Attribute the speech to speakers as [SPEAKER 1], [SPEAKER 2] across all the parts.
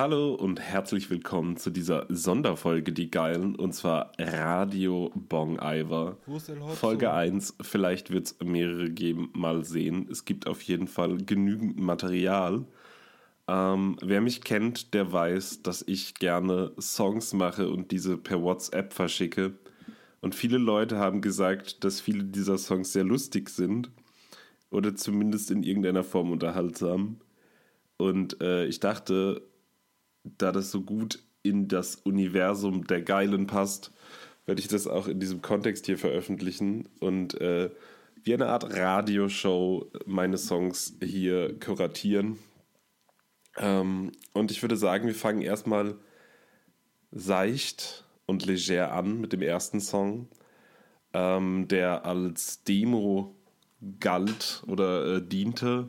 [SPEAKER 1] Hallo und herzlich willkommen zu dieser Sonderfolge Die Geilen und zwar Radio Bong Iver. Folge 1, vielleicht wird es mehrere geben, mal sehen. Es gibt auf jeden Fall genügend Material. Ähm, wer mich kennt, der weiß, dass ich gerne Songs mache und diese per WhatsApp verschicke. Und viele Leute haben gesagt, dass viele dieser Songs sehr lustig sind oder zumindest in irgendeiner Form unterhaltsam. Und äh, ich dachte, da das so gut in das Universum der Geilen passt, werde ich das auch in diesem Kontext hier veröffentlichen und äh, wie eine Art Radioshow meine Songs hier kuratieren. Ähm, und ich würde sagen, wir fangen erstmal seicht und leger an mit dem ersten Song, ähm, der als Demo galt oder äh, diente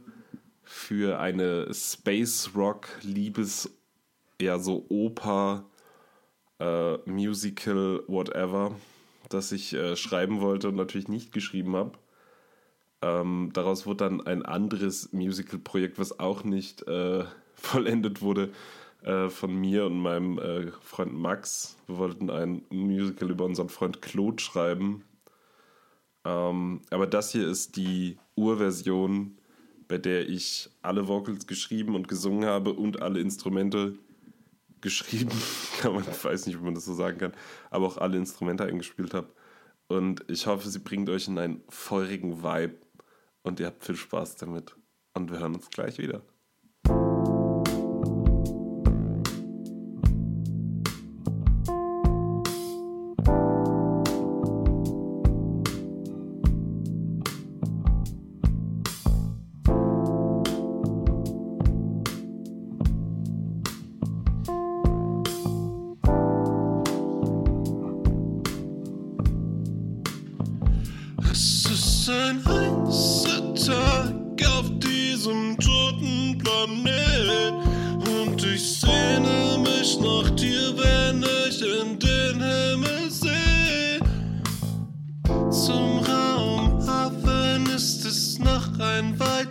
[SPEAKER 1] für eine Space Rock Liebes ja so Oper, äh, Musical, whatever, das ich äh, schreiben wollte und natürlich nicht geschrieben habe. Ähm, daraus wurde dann ein anderes Musical-Projekt, was auch nicht äh, vollendet wurde, äh, von mir und meinem äh, Freund Max. Wir wollten ein Musical über unseren Freund Claude schreiben. Ähm, aber das hier ist die Urversion, bei der ich alle Vocals geschrieben und gesungen habe und alle Instrumente geschrieben, kann man, ich weiß nicht, wie man das so sagen kann, aber auch alle Instrumente eingespielt habe. Und ich hoffe, sie bringt euch in einen feurigen Vibe und ihr habt viel Spaß damit. Und wir hören uns gleich wieder.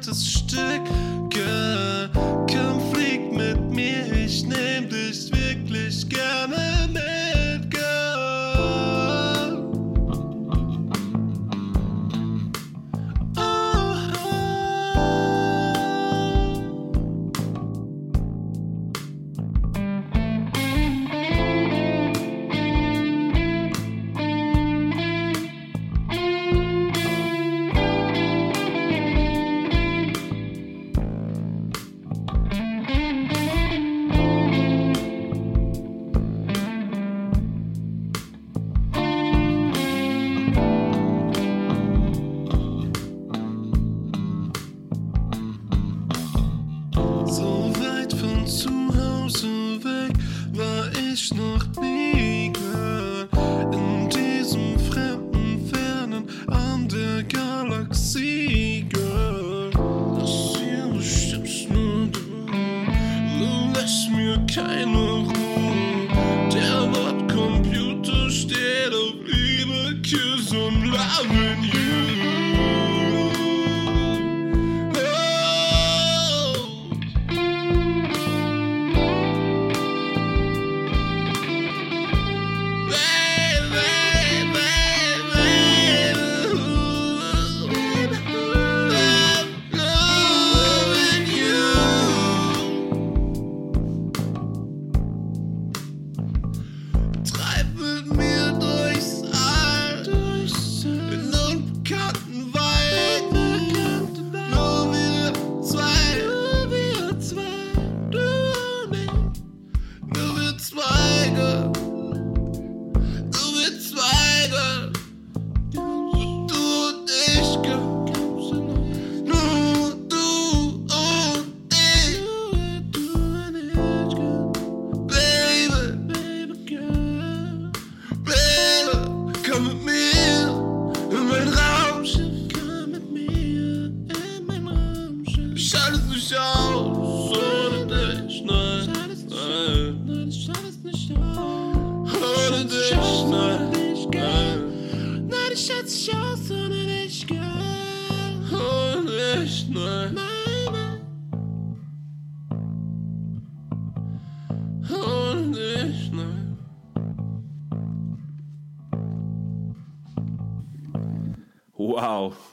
[SPEAKER 1] gutes Stück.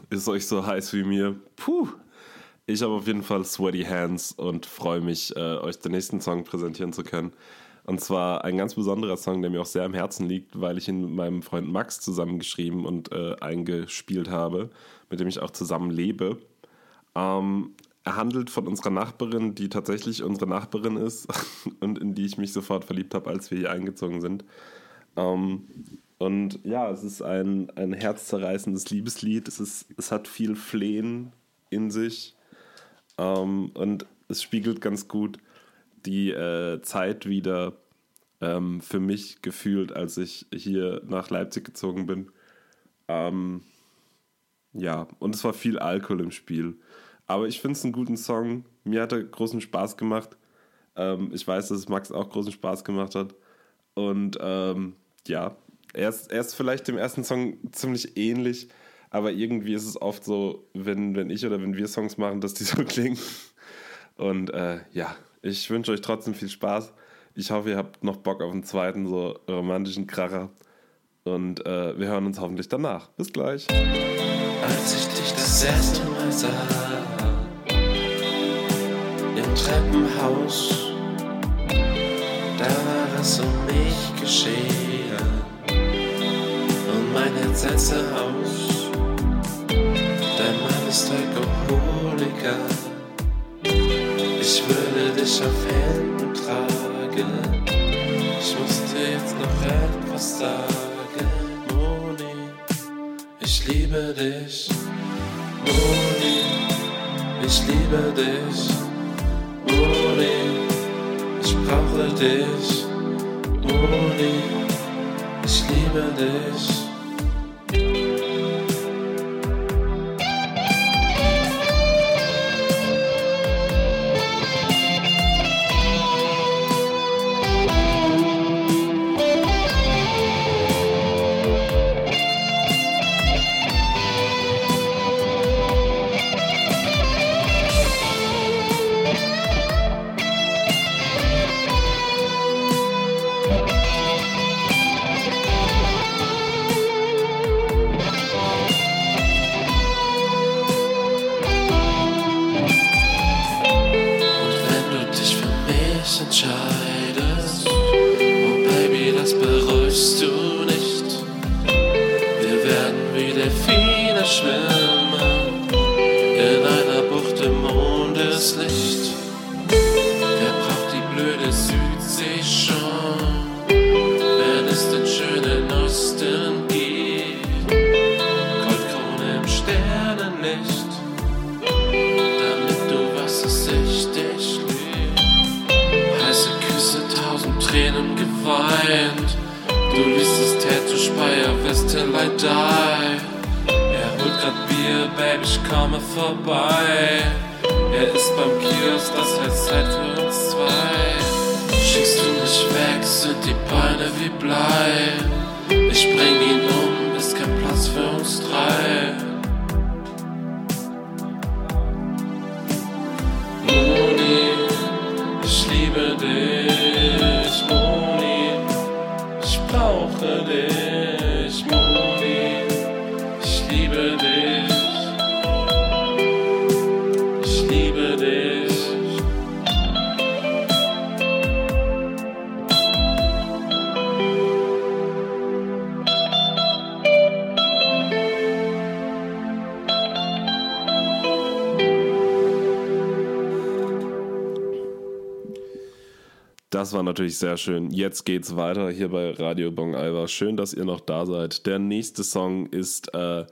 [SPEAKER 1] Ist euch so heiß wie mir? Puh. Ich habe auf jeden Fall sweaty hands und freue mich, äh, euch den nächsten Song präsentieren zu können. Und zwar ein ganz besonderer Song, der mir auch sehr am Herzen liegt, weil ich ihn mit meinem Freund Max zusammengeschrieben und äh, eingespielt habe, mit dem ich auch zusammen lebe. Ähm, er handelt von unserer Nachbarin, die tatsächlich unsere Nachbarin ist und in die ich mich sofort verliebt habe, als wir hier eingezogen sind. Ähm, und ja, es ist ein, ein herzzerreißendes Liebeslied. Es, ist, es hat viel Flehen in sich. Ähm, und es spiegelt ganz gut die äh, Zeit wieder ähm, für mich gefühlt, als ich hier nach Leipzig gezogen bin. Ähm, ja, und es war viel Alkohol im Spiel. Aber ich finde es einen guten Song. Mir hat er großen Spaß gemacht. Ähm, ich weiß, dass es Max auch großen Spaß gemacht hat. Und ähm, ja, er ist, er ist vielleicht dem ersten Song ziemlich ähnlich, aber irgendwie ist es oft so, wenn, wenn ich oder wenn wir Songs machen, dass die so klingen. Und äh, ja, ich wünsche euch trotzdem viel Spaß. Ich hoffe, ihr habt noch Bock auf einen zweiten so romantischen Kracher. Und äh, wir hören uns hoffentlich danach. Bis gleich.
[SPEAKER 2] Als ich dich das erste Mal sah, im Treppenhaus, da war es um mich geschehen setzte aus. Dein Mann ist Alkoholiker, ich würde dich auf Händen tragen. Ich muss dir jetzt noch etwas sagen, Moni, ich liebe dich. Moni, ich liebe dich. Moni, ich brauche dich. Moni, ich liebe dich. Die Beine wie Blei.
[SPEAKER 1] Das war natürlich sehr schön. Jetzt geht's weiter hier bei Radio Bong Alva. Schön, dass ihr noch da seid. Der nächste Song ist äh,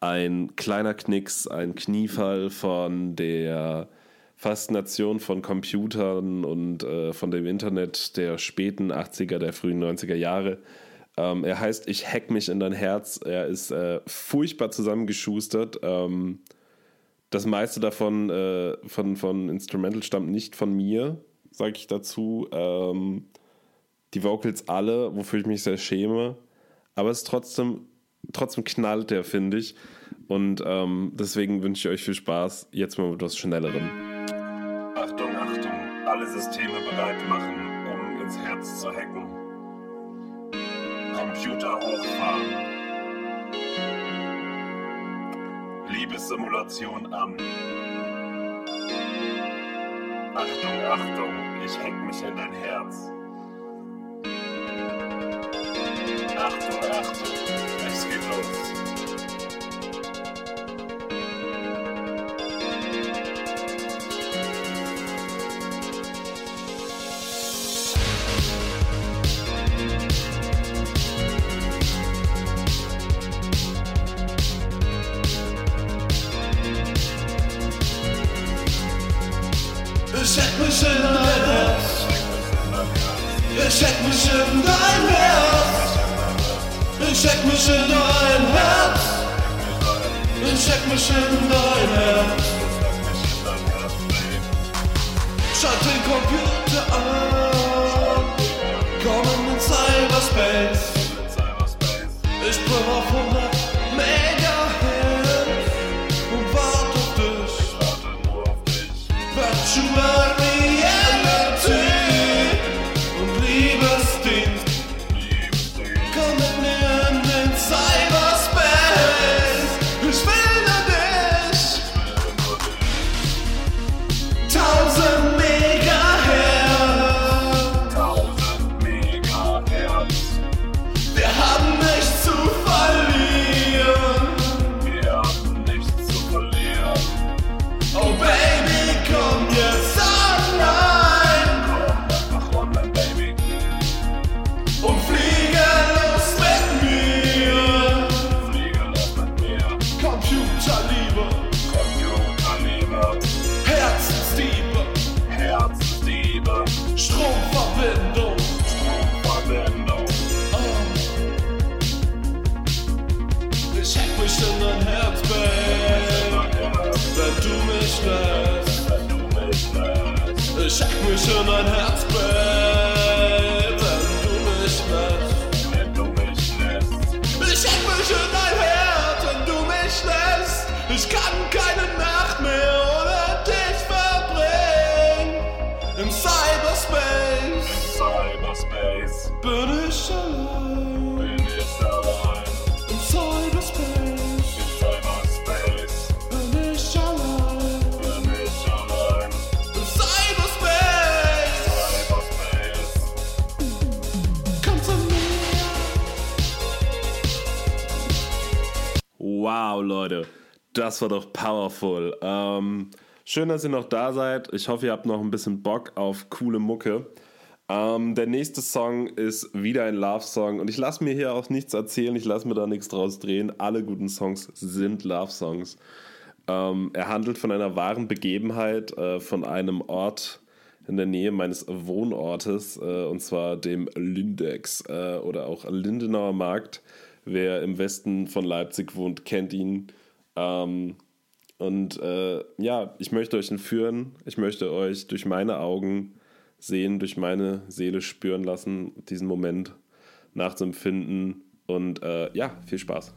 [SPEAKER 1] ein kleiner Knicks, ein Kniefall von der Faszination von Computern und äh, von dem Internet der späten 80er, der frühen 90er Jahre. Ähm, er heißt Ich hack mich in dein Herz. Er ist äh, furchtbar zusammengeschustert. Ähm, das meiste davon äh, von, von Instrumental stammt nicht von mir, sage ich dazu. Ähm, die Vocals alle, wofür ich mich sehr schäme. Aber es ist trotzdem, trotzdem knallt der, finde ich. Und ähm, deswegen wünsche ich euch viel Spaß. Jetzt mal mit etwas Schnellerem.
[SPEAKER 3] Achtung, Achtung, alle Systeme bereit machen, um ins Herz zu hacken. Computer hochfahren.
[SPEAKER 4] Liebessimulation an. Achtung, Achtung, ich häng mich in dein Herz.
[SPEAKER 5] Ich häng mich in dein Herz. Schalt den Computer an. Komm in den Cyberspace. Ich bin auf Ich kann keine Nacht mehr ohne dich verbringen. Im Cyberspace
[SPEAKER 4] Cyberspace,
[SPEAKER 5] bin ich allein.
[SPEAKER 4] bin ich allein.
[SPEAKER 5] Im Cyberspace
[SPEAKER 4] In Cyberspace,
[SPEAKER 5] bin ich allein.
[SPEAKER 4] bin ich allein.
[SPEAKER 5] Im Cyberspace
[SPEAKER 4] Cyberspace,
[SPEAKER 5] komm zu mir.
[SPEAKER 1] Wow, Leute, das war doch powerful. Ähm, schön, dass ihr noch da seid. Ich hoffe, ihr habt noch ein bisschen Bock auf coole Mucke. Ähm, der nächste Song ist wieder ein Love-Song und ich lasse mir hier auch nichts erzählen, ich lasse mir da nichts draus drehen. Alle guten Songs sind Love-Songs. Ähm, er handelt von einer wahren Begebenheit, äh, von einem Ort in der Nähe meines Wohnortes, äh, und zwar dem Lindex äh, oder auch Lindenauer Markt. Wer im Westen von Leipzig wohnt, kennt ihn. Ähm, und äh, ja, ich möchte euch entführen. Ich möchte euch durch meine Augen sehen, durch meine Seele spüren lassen, diesen Moment nachzuempfinden. Und äh, ja, viel Spaß.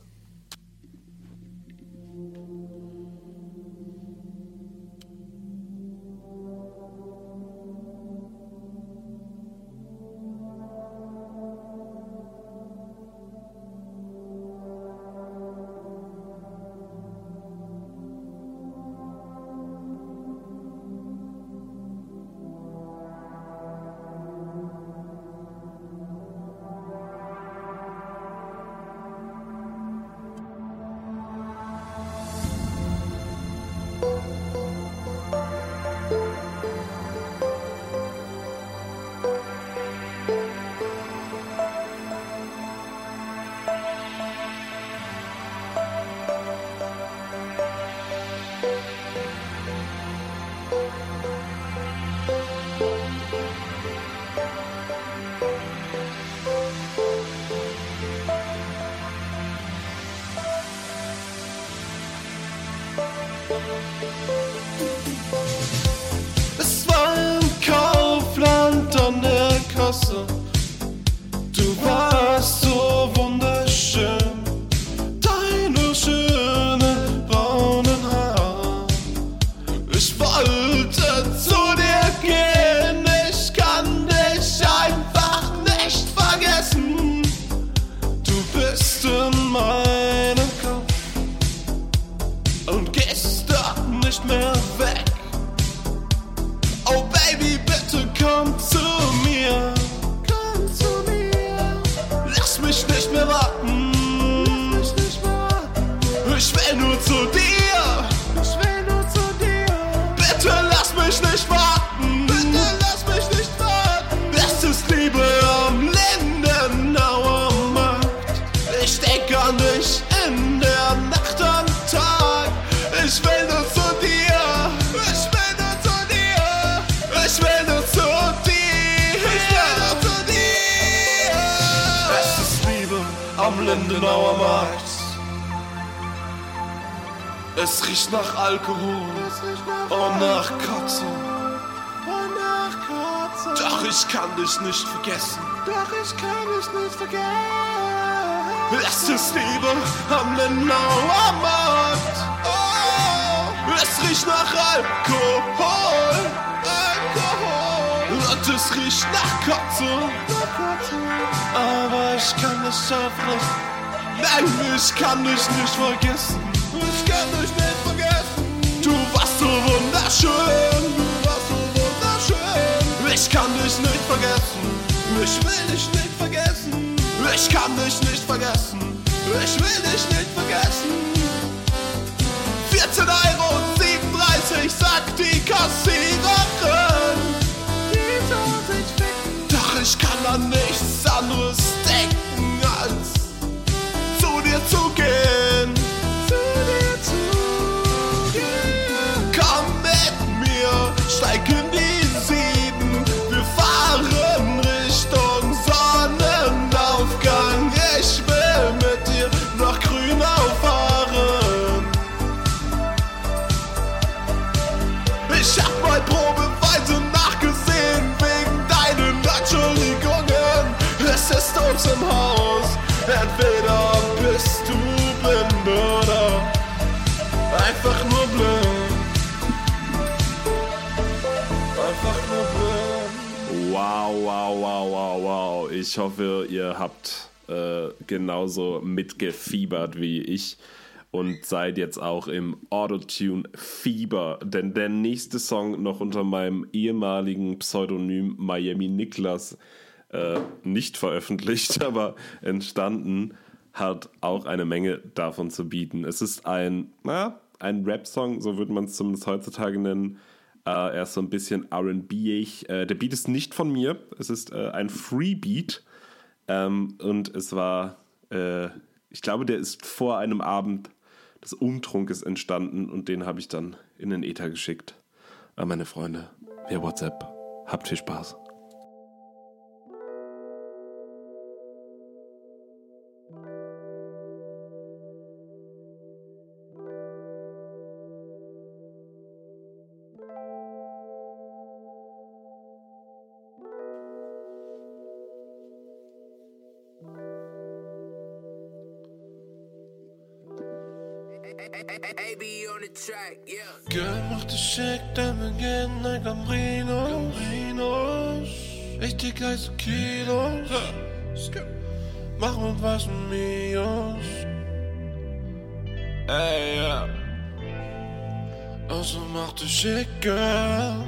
[SPEAKER 5] Mich nicht warten. Bitte lass mich nicht warten. Es ist Liebe am Lindenauer Markt. Ich denke an dich in der Nacht am Tag. Ich will nur zu dir. Ich will nur zu dir. Ich will nur zu dir. Ich will nur zu dir. Es ist Liebe am Lindenauer Markt. Es riecht nach Alkohol und nach Kotze. Doch ich kann dich nicht vergessen. Doch ich kann dich nicht vergessen. Es ist Liebe am Lindenauer Markt. Oh, es riecht nach Alkohol. Alkohol. Und es riecht nach Kotze. Aber ich kann dich einfach nicht. Nein, ich kann dich nicht vergessen. Ich kann dich nicht vergessen. Du warst so wunderschön. Ich kann dich nicht vergessen. Ich will dich nicht vergessen. Ich kann dich nicht vergessen. Ich will dich nicht vergessen. 14 Euro und 37 sagt die Kassiererin. Die soll sich. Doch ich kann an nichts anderes denken, als zu dir zu gehen.
[SPEAKER 1] Wow, wow, wow, wow, wow. Ich hoffe, ihr habt äh, genauso mitgefiebert wie ich und seid jetzt auch im Autotune-Fieber. Denn der nächste Song noch unter meinem ehemaligen Pseudonym Miami Niklas äh, nicht veröffentlicht, aber entstanden, hat auch eine Menge davon zu bieten. Es ist ein, na, ein Rap-Song, so würde man es zumindest heutzutage nennen. Äh, er ist so ein bisschen RB-ig. Äh, der Beat ist nicht von mir. Es ist äh, ein Free-Beat. Ähm, und es war, ich glaube, der ist vor einem Abend des Umtrunkes entstanden und den habe ich dann in den Ether geschickt. An meine Freunde, via WhatsApp. Habt viel Spaß.
[SPEAKER 5] Gemachte Schick, dann wir gehen nach Gambrinos. Gambrinos. Richtig heiße Kilos. Machen und waschen Mios. Ey, ja. Also mach dich Girl.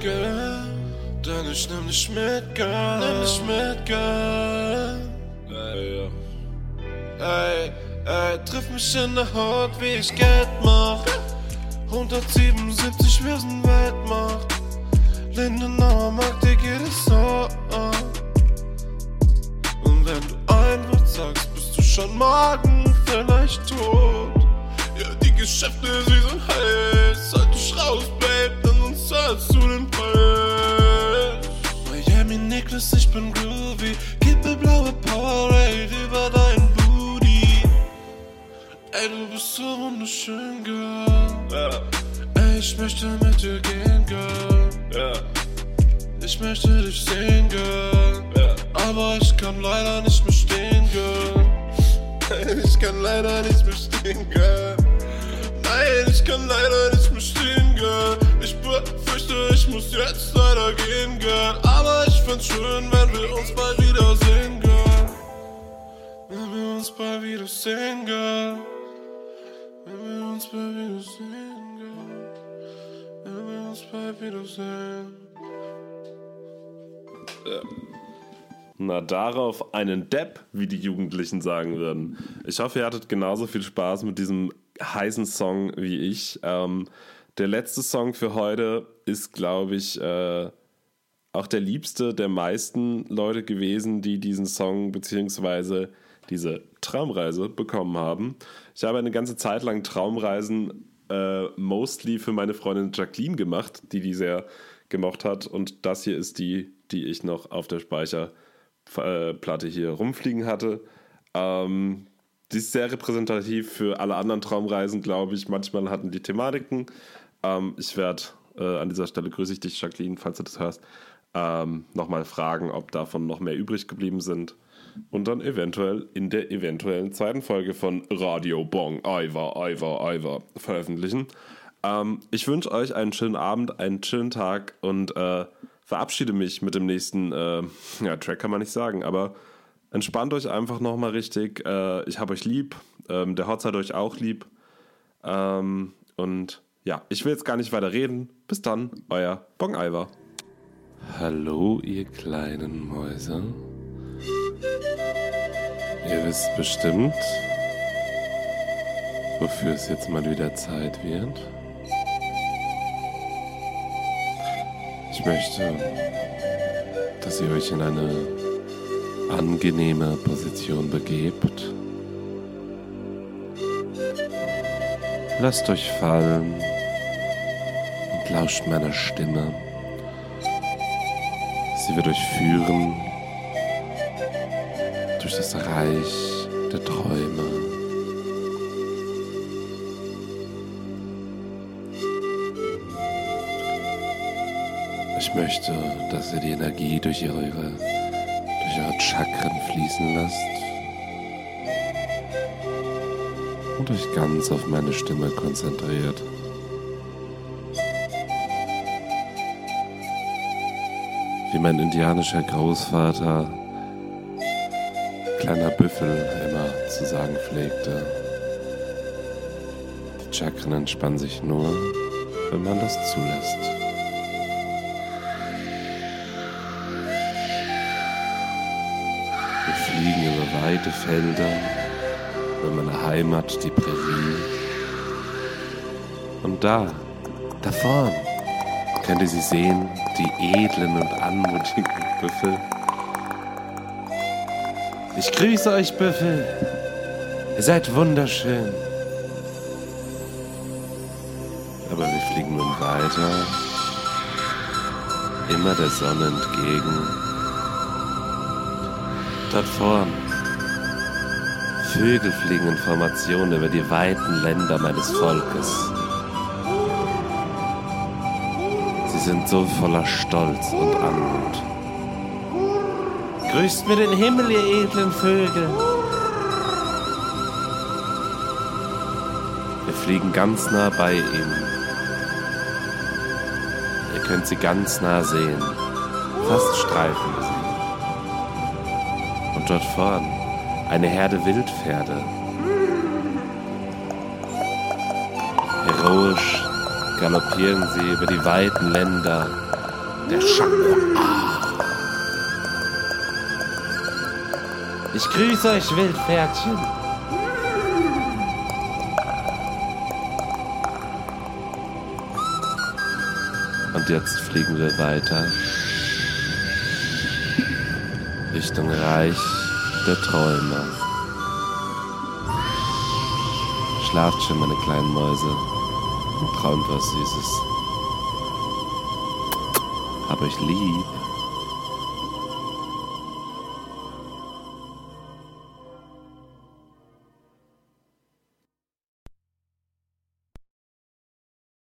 [SPEAKER 5] Denn ich nehm dich mit, Girl. Nimm dich mit, Girl. Ey, ja. Ey, ey, triff mich in der Haut, wie ich Geld mach. 177, wir sind Weltmacht. Lindenauer mag dir geht es so an. Und wenn du ein Wort sagst, bist du schon morgen vielleicht tot. Ja, die Geschäfte, sie sind heiß. Halt dich raus, Babe, denn sonst zahlst du den Preis. Miami Nicholas, ich bin groovy. Mir blaue Powerade über dein. Ey, du bist so wunderschön, Girl. Ey, ich möchte mit dir gehen, Girl. Ich möchte dich sehen, Girl. Aber ich kann leider nicht mehr stehen, Girl. Ich kann leider nicht mehr stehen, Girl. Nein, ich kann leider nicht mehr stehen, Girl. Ich befürchte, ich muss jetzt leider gehen, Girl. Aber ich find's schön, wenn wir uns bald wiedersehen, Girl. Wenn wir uns bald wiedersehen, Girl. Uns bald wiedersehen, Girl. Wenn wir uns bald wiedersehen.
[SPEAKER 2] Na, darauf einen Depp, wie die Jugendlichen sagen würden. Ich hoffe, ihr hattet genauso viel Spaß mit diesem heißen Song wie ich. Ähm, der letzte Song für heute ist, glaube ich, äh, auch der liebste der meisten Leute gewesen, die diesen Song bzw. diese Traumreise bekommen haben. Ich habe eine ganze Zeit lang Traumreisen äh, mostly für meine Freundin Jacqueline gemacht, die die sehr gemocht hat. Und das hier ist die, die ich noch auf der Speicherplatte hier rumfliegen hatte. Ähm, die ist sehr repräsentativ für alle anderen Traumreisen, glaube ich. Manchmal hatten die Thematiken. Ähm, ich werde äh, an dieser Stelle grüße ich dich, Jacqueline, falls du das hörst, ähm, nochmal fragen, ob davon noch mehr übrig geblieben sind. Und dann eventuell in der eventuellen zweiten Folge von Radio Bong Iva, Iva, Iva veröffentlichen. Ähm, ich wünsche euch einen schönen Abend, einen schönen Tag und äh, verabschiede mich mit dem nächsten äh, ja, Track, kann man nicht sagen, aber entspannt euch einfach nochmal richtig. Äh, ich habe euch lieb, ähm, der Hotz hat euch auch lieb. Ähm, und ja, ich will jetzt gar nicht weiter reden. Bis dann, euer Bong Iver. Hallo, ihr kleinen Mäuse. Ihr wisst bestimmt, wofür es jetzt mal wieder Zeit wird. Ich möchte, dass ihr euch in eine angenehme Position begebt. Lasst euch fallen und lauscht meiner Stimme. Sie wird euch führen durch das Reich der Träume. Ich möchte, dass ihr die Energie durch eure, durch eure Chakren fließen lasst und euch ganz auf meine Stimme konzentriert. Wie mein indianischer Großvater kleiner Büffel immer zu sagen pflegte. Die Chakren entspannen sich nur, wenn man das zulässt. Wir fliegen über weite Felder, über meine Heimat, die Prärie. Und da, da vorn, könnt ihr sie sehen, die edlen und anmutigen Büffel. Ich grüße euch, Büffel. Ihr seid wunderschön. Aber wir fliegen nun weiter, immer der Sonne entgegen. Dort vorn, Vögel fliegen in Formation über die weiten Länder meines Volkes. Sie sind so voller Stolz und Anmut. Grüßt mir den Himmel, ihr edlen Vögel. Wir fliegen ganz nah bei ihm. Ihr könnt sie ganz nah sehen. Fast streifen sie. Und dort vorn eine Herde Wildpferde. Heroisch galoppieren sie über die weiten Länder der Chamois. Ich grüße euch, Wildpferdchen. Und jetzt fliegen wir weiter Richtung Reich der Träume. Schlaft schon, meine kleinen Mäuse, und träumt was Süßes. Hab euch lieb.